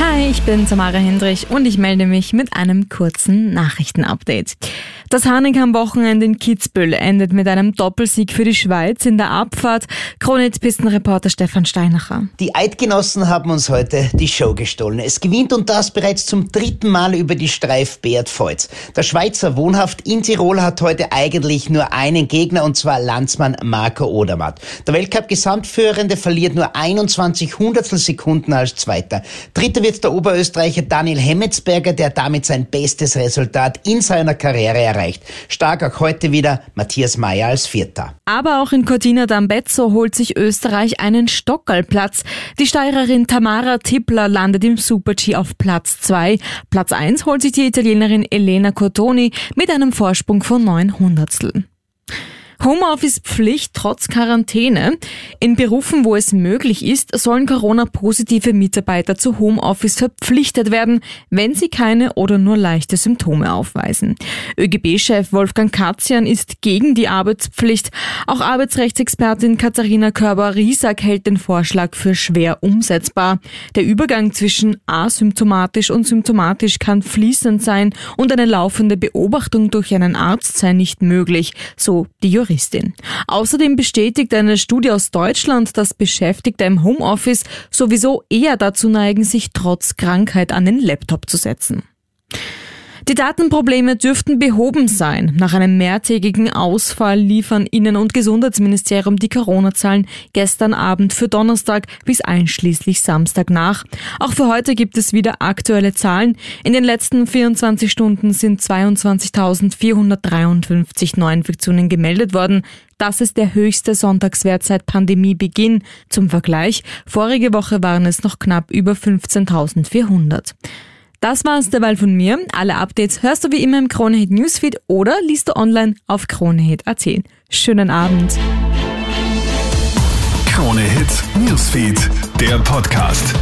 Hi, ich bin Samara Hendrich und ich melde mich mit einem kurzen Nachrichtenupdate. Das Hanig-am-Wochenende in Kitzbühel endet mit einem Doppelsieg für die Schweiz in der Abfahrt. Kronit-Pistenreporter Stefan Steinacher. Die Eidgenossen haben uns heute die Show gestohlen. Es gewinnt und das bereits zum dritten Mal über die Streif Beat Feuz. Der Schweizer Wohnhaft in Tirol hat heute eigentlich nur einen Gegner und zwar Landsmann Marco Odermatt. Der Weltcup-Gesamtführende verliert nur 21 Hundertstel Sekunden als Zweiter. Wird der Oberösterreicher Daniel Hemmetsberger, der damit sein bestes Resultat in seiner Karriere erreicht. Stark auch heute wieder Matthias Mayer als Vierter. Aber auch in Cortina d'Ambezzo holt sich Österreich einen Stockerlplatz. Die Steirerin Tamara Tippler landet im Super-G auf Platz 2. Platz 1 holt sich die Italienerin Elena Cotoni mit einem Vorsprung von 9 Hundertstel. Homeoffice-Pflicht trotz Quarantäne. In Berufen, wo es möglich ist, sollen Corona-positive Mitarbeiter zu Homeoffice verpflichtet werden, wenn sie keine oder nur leichte Symptome aufweisen. ÖGB-Chef Wolfgang Katzian ist gegen die Arbeitspflicht. Auch Arbeitsrechtsexpertin Katharina Körber-Riesack hält den Vorschlag für schwer umsetzbar. Der Übergang zwischen asymptomatisch und symptomatisch kann fließend sein und eine laufende Beobachtung durch einen Arzt sei nicht möglich, so die Juristin. Juristin. Außerdem bestätigt eine Studie aus Deutschland, dass Beschäftigte im Homeoffice sowieso eher dazu neigen, sich trotz Krankheit an den Laptop zu setzen. Die Datenprobleme dürften behoben sein. Nach einem mehrtägigen Ausfall liefern Innen- und Gesundheitsministerium die Corona-Zahlen gestern Abend für Donnerstag bis einschließlich Samstag nach. Auch für heute gibt es wieder aktuelle Zahlen. In den letzten 24 Stunden sind 22.453 Neuinfektionen gemeldet worden. Das ist der höchste Sonntagswert seit Pandemiebeginn. Zum Vergleich, vorige Woche waren es noch knapp über 15.400. Das war's derweil von mir. Alle Updates hörst du wie immer im Kronehit Newsfeed oder liest du online auf kronehit.at. Schönen Abend. Kronehit Newsfeed, der Podcast.